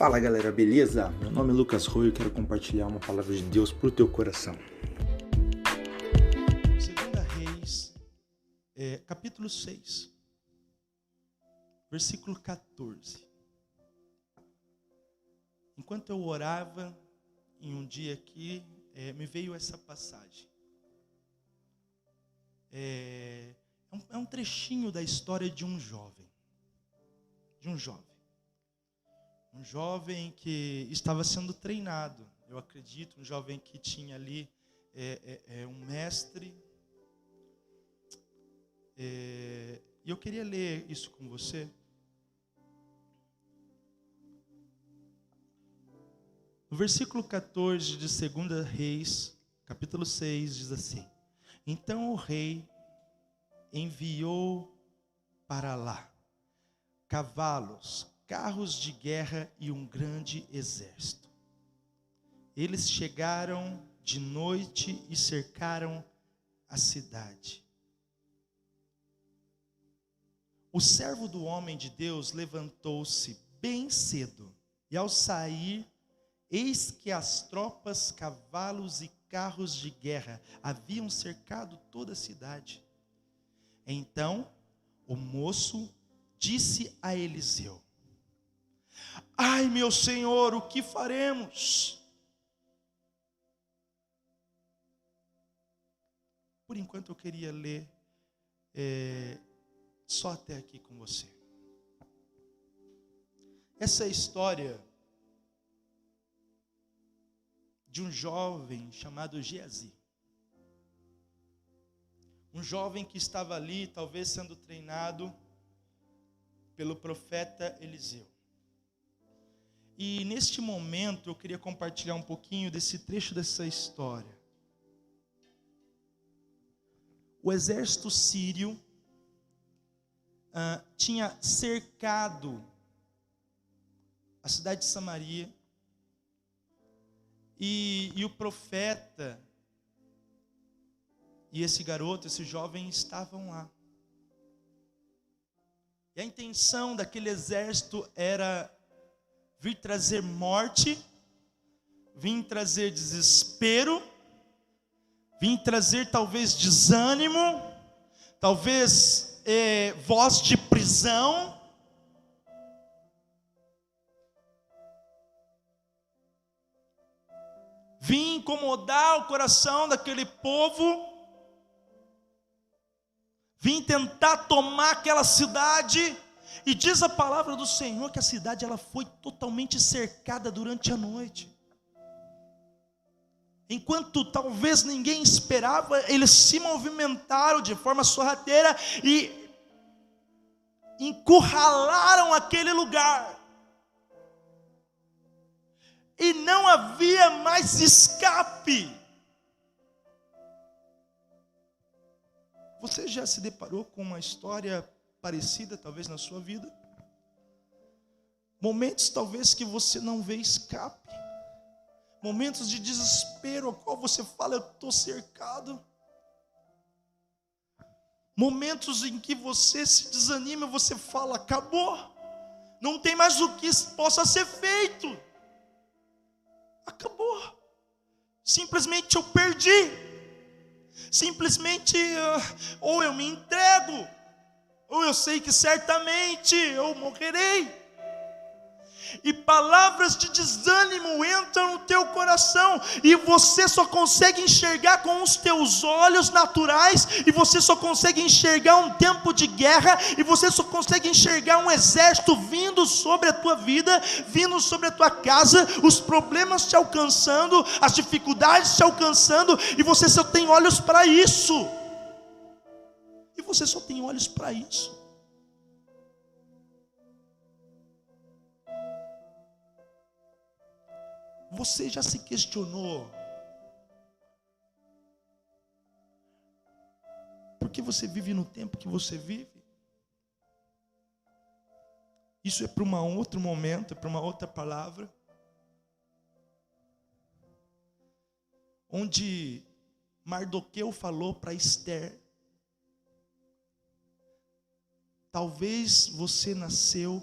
Fala galera, beleza? Meu nome é Lucas Rui e quero compartilhar uma palavra de Deus pro teu coração. Segunda Reis, é, capítulo 6, versículo 14. Enquanto eu orava em um dia aqui, é, me veio essa passagem. É, é, um, é um trechinho da história de um jovem. De um jovem. Um jovem que estava sendo treinado, eu acredito, um jovem que tinha ali é, é, é um mestre. É, e eu queria ler isso com você. No versículo 14 de 2 Reis, capítulo 6, diz assim: Então o rei enviou para lá cavalos, carros de guerra e um grande exército. Eles chegaram de noite e cercaram a cidade. O servo do homem de Deus levantou-se bem cedo e, ao sair, eis que as tropas, cavalos e carros de guerra haviam cercado toda a cidade. Então o moço disse a Eliseu: Ai, meu senhor, o que faremos? Por enquanto eu queria ler é, só até aqui com você. Essa é história de um jovem chamado Geazi. Um jovem que estava ali, talvez sendo treinado pelo profeta Eliseu. E neste momento eu queria compartilhar um pouquinho desse trecho dessa história. O exército sírio ah, tinha cercado a cidade de Samaria e, e o profeta e esse garoto, esse jovem estavam lá. E a intenção daquele exército era vir trazer morte, vir trazer desespero, vir trazer talvez desânimo, talvez é, voz de prisão. Vim incomodar o coração daquele povo, vim tentar tomar aquela cidade e diz a palavra do Senhor que a cidade ela foi totalmente cercada durante a noite. Enquanto talvez ninguém esperava, eles se movimentaram de forma sorrateira e encurralaram aquele lugar. E não havia mais escape. Você já se deparou com uma história parecida, talvez, na sua vida. Momentos, talvez, que você não vê escape. Momentos de desespero, ao qual você fala, eu estou cercado. Momentos em que você se desanima, você fala, acabou. Não tem mais o que possa ser feito. Acabou. Simplesmente eu perdi. Simplesmente, ah, ou eu me entrego, ou eu sei que certamente eu morrerei. E palavras de desânimo entram no teu coração, e você só consegue enxergar com os teus olhos naturais, e você só consegue enxergar um tempo de guerra, e você só consegue enxergar um exército vindo sobre a tua vida, vindo sobre a tua casa, os problemas te alcançando, as dificuldades te alcançando, e você só tem olhos para isso você só tem olhos para isso. Você já se questionou por que você vive no tempo que você vive? Isso é para um outro momento, é para uma outra palavra. Onde Mardoqueu falou para Esther: Talvez você nasceu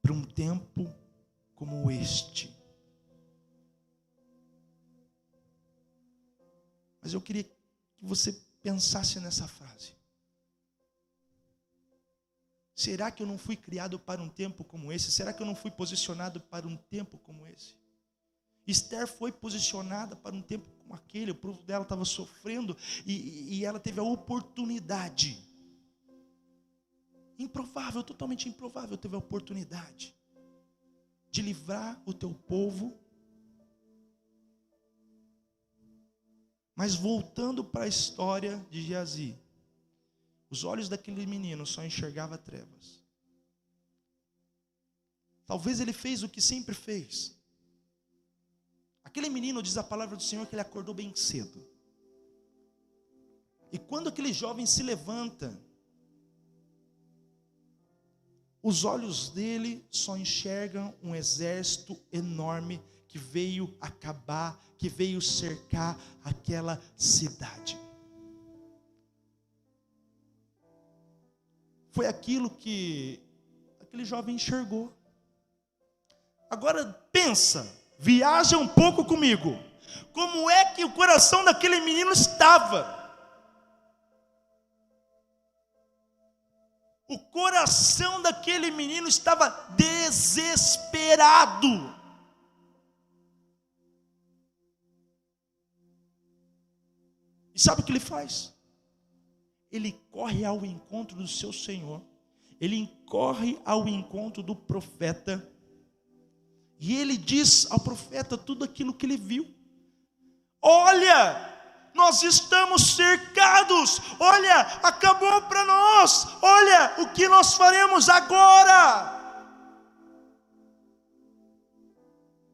para um tempo como este. Mas eu queria que você pensasse nessa frase. Será que eu não fui criado para um tempo como esse? Será que eu não fui posicionado para um tempo como esse? Esther foi posicionada para um tempo como aquele, o povo dela estava sofrendo e, e ela teve a oportunidade. Improvável, totalmente improvável, teve a oportunidade de livrar o teu povo Mas voltando para a história de Geazi, os olhos daquele menino só enxergava trevas. Talvez ele fez o que sempre fez. Aquele menino diz a palavra do Senhor que ele acordou bem cedo. E quando aquele jovem se levanta, os olhos dele só enxergam um exército enorme que veio acabar, que veio cercar aquela cidade. Foi aquilo que aquele jovem enxergou. Agora pensa, viaja um pouco comigo. Como é que o coração daquele menino estava? O coração daquele menino estava desesperado. E sabe o que ele faz? Ele corre ao encontro do seu Senhor, ele corre ao encontro do profeta, e ele diz ao profeta tudo aquilo que ele viu. Olha, nós estamos cercados, olha, acabou para nós, olha o que nós faremos agora.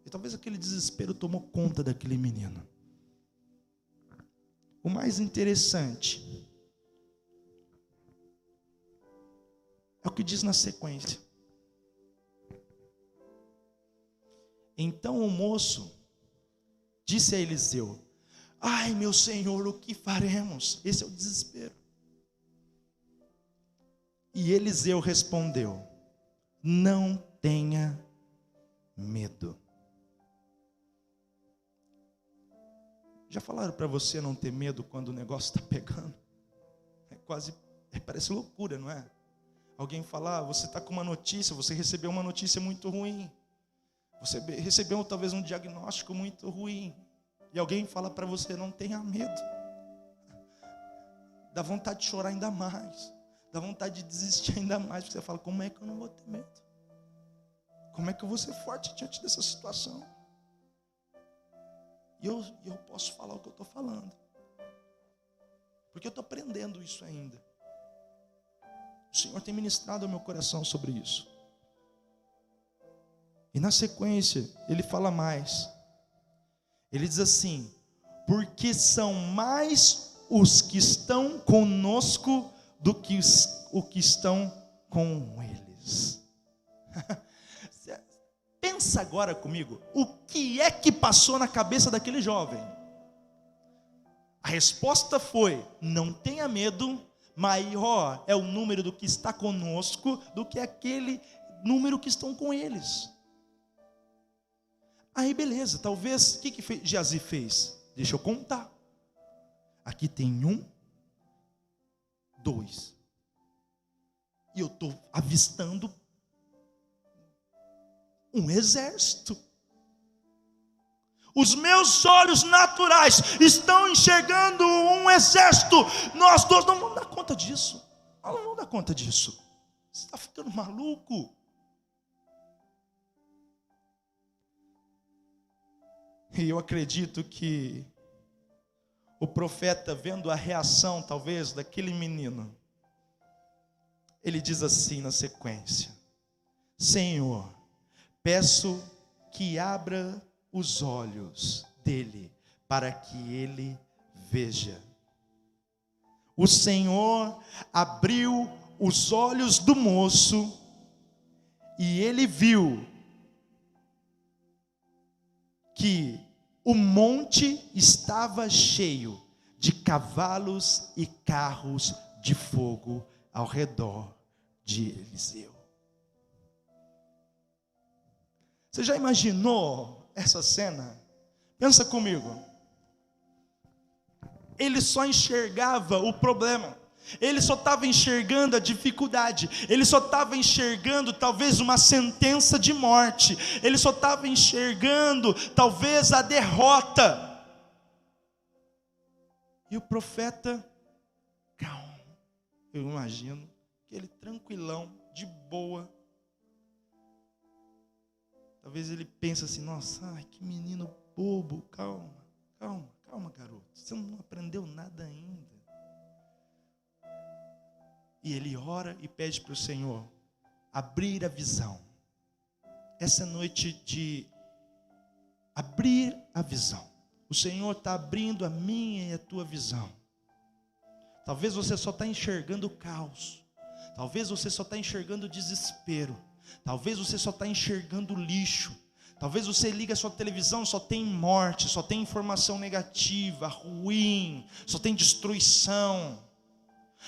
E talvez aquele desespero tomou conta daquele menino. O mais interessante é o que diz na sequência. Então o moço disse a Eliseu: Ai, meu senhor, o que faremos? Esse é o desespero. E Eliseu respondeu: Não tenha medo. Já falaram para você não ter medo quando o negócio está pegando? É quase, é, parece loucura, não é? Alguém falar, ah, você está com uma notícia, você recebeu uma notícia muito ruim. Você recebeu talvez um diagnóstico muito ruim. E alguém fala para você, não tenha medo. Dá vontade de chorar ainda mais. Dá vontade de desistir ainda mais. Porque você fala, como é que eu não vou ter medo? Como é que eu vou ser forte diante dessa situação? E eu, eu posso falar o que eu estou falando. Porque eu estou aprendendo isso ainda. O Senhor tem ministrado ao meu coração sobre isso. E na sequência, ele fala mais. Ele diz assim: Porque são mais os que estão conosco do que os, o que estão com eles. Pensa agora comigo, o que é que passou na cabeça daquele jovem? A resposta foi: não tenha medo, maior é o número do que está conosco do que aquele número que estão com eles. Aí beleza, talvez, o que, que Geazi fez? Deixa eu contar. Aqui tem um, dois. E eu estou avistando um exército. Os meus olhos naturais estão enxergando um exército. Nós dois não vamos dar conta disso. Nós não vamos dar conta disso. Você está ficando maluco. E eu acredito que o profeta, vendo a reação, talvez, daquele menino, ele diz assim na sequência: Senhor, Peço que abra os olhos dele, para que ele veja. O Senhor abriu os olhos do moço e ele viu que o monte estava cheio de cavalos e carros de fogo ao redor de Eliseu. Você já imaginou essa cena? Pensa comigo. Ele só enxergava o problema. Ele só estava enxergando a dificuldade, ele só estava enxergando talvez uma sentença de morte, ele só estava enxergando talvez a derrota. E o profeta, calmo, eu imagino, ele tranquilão, de boa. Talvez ele pense assim: nossa, ai, que menino bobo, calma, calma, calma, garoto, você não aprendeu nada ainda. E ele ora e pede para o Senhor abrir a visão. Essa noite de abrir a visão. O Senhor está abrindo a minha e a tua visão. Talvez você só está enxergando o caos. Talvez você só está enxergando o desespero. Talvez você só está enxergando o lixo. Talvez você liga a sua televisão, só tem morte, só tem informação negativa, ruim, só tem destruição.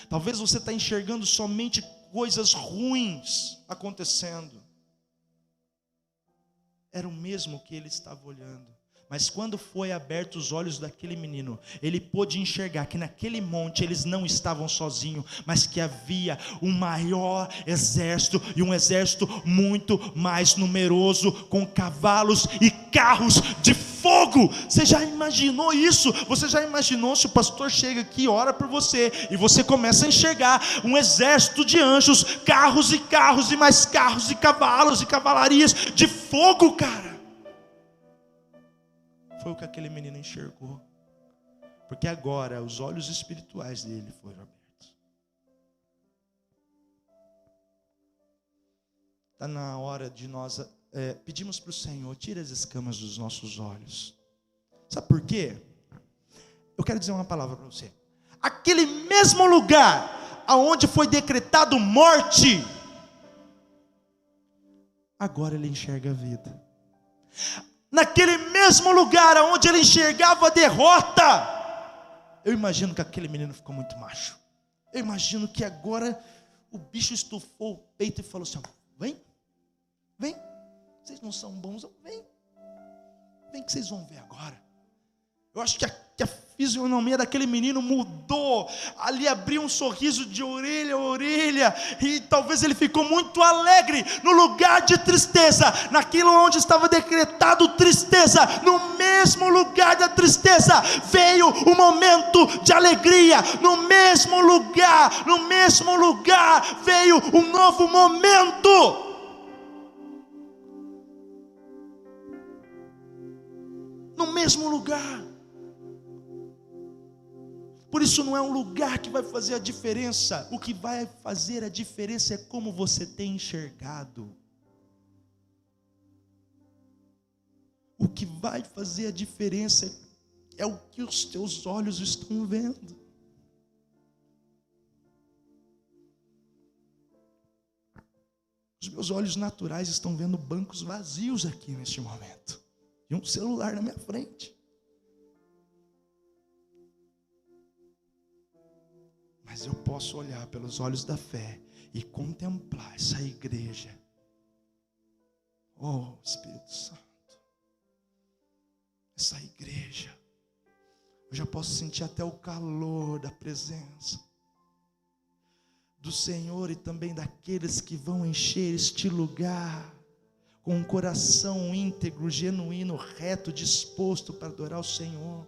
Talvez você está enxergando somente coisas ruins acontecendo. Era o mesmo que ele estava olhando. Mas quando foi aberto os olhos daquele menino, ele pôde enxergar que naquele monte eles não estavam sozinhos, mas que havia um maior exército e um exército muito mais numeroso, com cavalos e carros de fogo. Você já imaginou isso? Você já imaginou se o pastor chega aqui ora por você e você começa a enxergar um exército de anjos, carros e carros e mais carros e cavalos e cavalarias de fogo, cara? Foi o que aquele menino enxergou. Porque agora os olhos espirituais dele foram abertos. Está na hora de nós é, pedimos para o Senhor, tira as escamas dos nossos olhos. Sabe por quê? Eu quero dizer uma palavra para você. Aquele mesmo lugar aonde foi decretado morte, agora ele enxerga a vida naquele mesmo lugar onde ele enxergava a derrota. Eu imagino que aquele menino ficou muito macho. Eu imagino que agora o bicho estufou o peito e falou assim: vem, vem, vocês não são bons, vem, vem que vocês vão ver agora. Eu acho que a, que a fisionomia daquele menino mudou. Ali abriu um sorriso de orelha a orelha. E talvez ele ficou muito alegre no lugar de tristeza. Naquilo onde estava decretado tristeza. No mesmo lugar da tristeza veio um momento de alegria. No mesmo lugar, no mesmo lugar veio um novo momento. No mesmo lugar. Por isso não é um lugar que vai fazer a diferença. O que vai fazer a diferença é como você tem enxergado. O que vai fazer a diferença é o que os teus olhos estão vendo. Os meus olhos naturais estão vendo bancos vazios aqui neste momento. E um celular na minha frente. Mas eu posso olhar pelos olhos da fé e contemplar essa igreja. Oh, Espírito Santo. Essa igreja. Eu já posso sentir até o calor da presença do Senhor e também daqueles que vão encher este lugar com um coração íntegro, genuíno, reto, disposto para adorar o Senhor.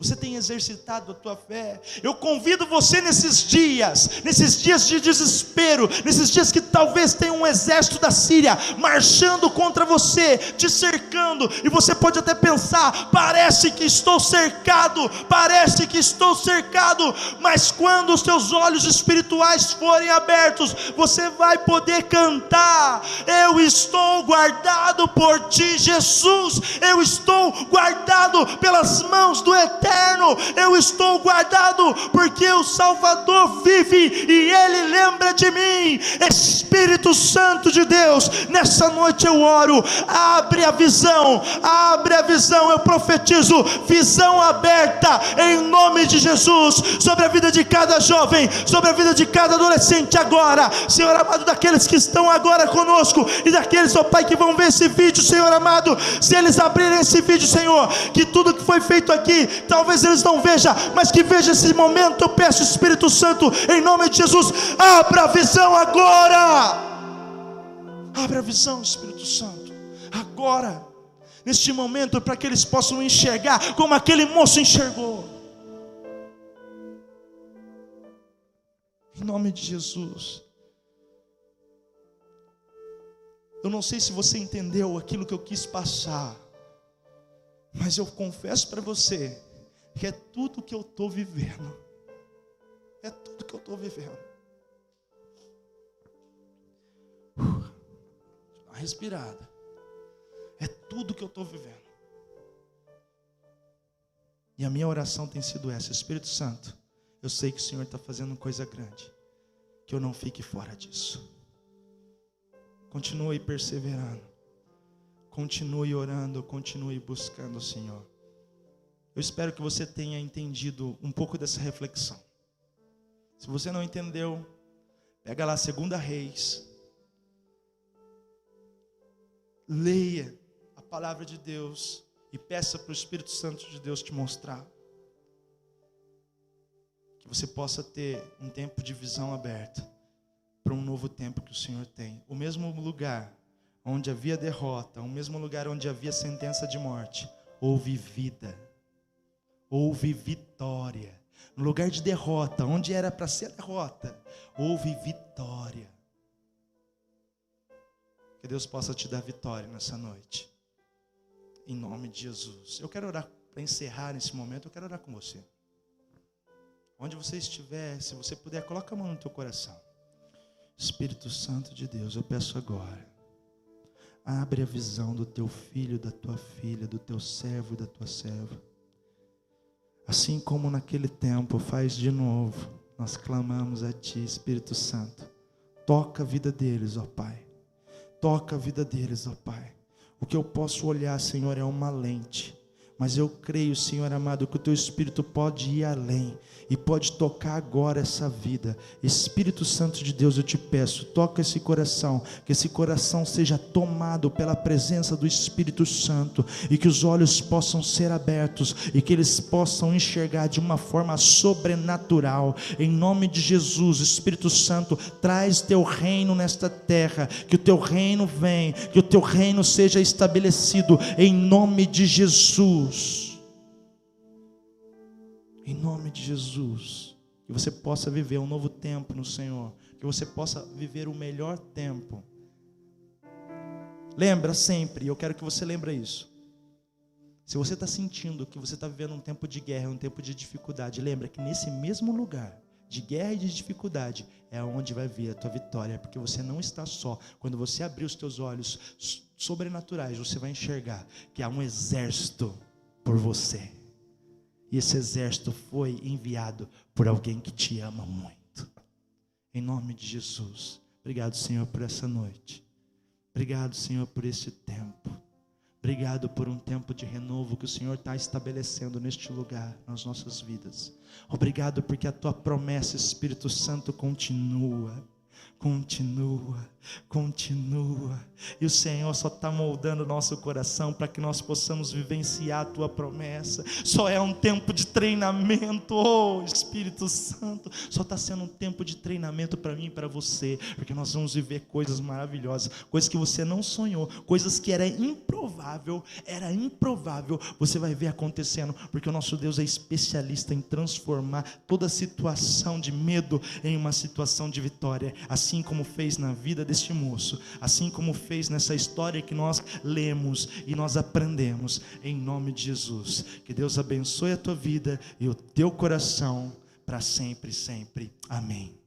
Você tem exercitado a tua fé. Eu convido você nesses dias, nesses dias de desespero, nesses dias que talvez tenha um exército da Síria marchando contra você, te cercando, e você pode até pensar: parece que estou cercado, parece que estou cercado, mas quando os teus olhos espirituais forem abertos, você vai poder cantar: Eu estou guardado por ti, Jesus, eu estou guardado pelas mãos do Eterno eterno. Eu estou guardado porque o Salvador vive e ele lembra de mim. Espírito Santo de Deus, nessa noite eu oro, abre a visão, abre a visão. Eu profetizo visão aberta em nome de Jesus sobre a vida de cada jovem, sobre a vida de cada adolescente agora, Senhor amado, daqueles que estão agora conosco e daqueles, ó oh Pai, que vão ver esse vídeo, Senhor amado, se eles abrirem esse vídeo, Senhor, que tudo que foi feito aqui, talvez eles não vejam, mas que veja esse momento, eu peço Espírito Santo, em nome de Jesus, abra a visão agora. Abra a visão, Espírito Santo, agora, neste momento, para que eles possam enxergar como aquele moço enxergou. Em nome de Jesus. Eu não sei se você entendeu aquilo que eu quis passar, mas eu confesso para você que é tudo que eu estou vivendo. É tudo que eu estou vivendo. Uh, uma respirada. É tudo que eu estou vivendo. E a minha oração tem sido essa: Espírito Santo, eu sei que o Senhor está fazendo coisa grande, que eu não fique fora disso. Continue perseverando. Continue orando, continue buscando o Senhor. Eu espero que você tenha entendido um pouco dessa reflexão. Se você não entendeu, pega lá Segunda Reis. Leia a palavra de Deus e peça para o Espírito Santo de Deus te mostrar. Que você possa ter um tempo de visão aberta para um novo tempo que o Senhor tem. O mesmo lugar onde havia derrota, o mesmo lugar onde havia sentença de morte, houve vida, houve vitória. No lugar de derrota, onde era para ser derrota, houve vitória. Que Deus possa te dar vitória nessa noite. Em nome de Jesus. Eu quero orar para encerrar nesse momento, eu quero orar com você. Onde você estiver, se você puder, coloca a mão no teu coração. Espírito Santo de Deus, eu peço agora. Abre a visão do teu filho, da tua filha, do teu servo e da tua serva. Assim como naquele tempo, faz de novo. Nós clamamos a Ti, Espírito Santo. Toca a vida deles, ó Pai. Toca a vida deles, ó Pai. O que eu posso olhar, Senhor, é uma lente mas eu creio, Senhor amado, que o teu Espírito pode ir além e pode tocar agora essa vida. Espírito Santo de Deus, eu te peço, toca esse coração, que esse coração seja tomado pela presença do Espírito Santo e que os olhos possam ser abertos e que eles possam enxergar de uma forma sobrenatural. Em nome de Jesus, Espírito Santo, traz teu reino nesta terra, que o teu reino venha, que o teu reino seja estabelecido em nome de Jesus. Jesus. Em nome de Jesus. Que você possa viver um novo tempo no Senhor. Que você possa viver o melhor tempo. Lembra sempre, eu quero que você lembre isso. Se você está sentindo que você está vivendo um tempo de guerra, um tempo de dificuldade, lembra que nesse mesmo lugar de guerra e de dificuldade é onde vai vir a tua vitória, porque você não está só. Quando você abrir os teus olhos sobrenaturais, você vai enxergar que há um exército por você. E esse exército foi enviado por alguém que te ama muito. Em nome de Jesus. Obrigado, Senhor, por essa noite. Obrigado, Senhor, por esse tempo. Obrigado por um tempo de renovo que o Senhor está estabelecendo neste lugar, nas nossas vidas. Obrigado porque a tua promessa, Espírito Santo, continua continua, continua. E o Senhor só está moldando nosso coração para que nós possamos vivenciar a tua promessa. Só é um tempo de treinamento, oh Espírito Santo. Só está sendo um tempo de treinamento para mim e para você, porque nós vamos viver coisas maravilhosas, coisas que você não sonhou, coisas que era improvável, era improvável. Você vai ver acontecendo, porque o nosso Deus é especialista em transformar toda situação de medo em uma situação de vitória. Assim como fez na vida deste moço, assim como fez nessa história que nós lemos e nós aprendemos, em nome de Jesus. Que Deus abençoe a tua vida e o teu coração para sempre, sempre. Amém.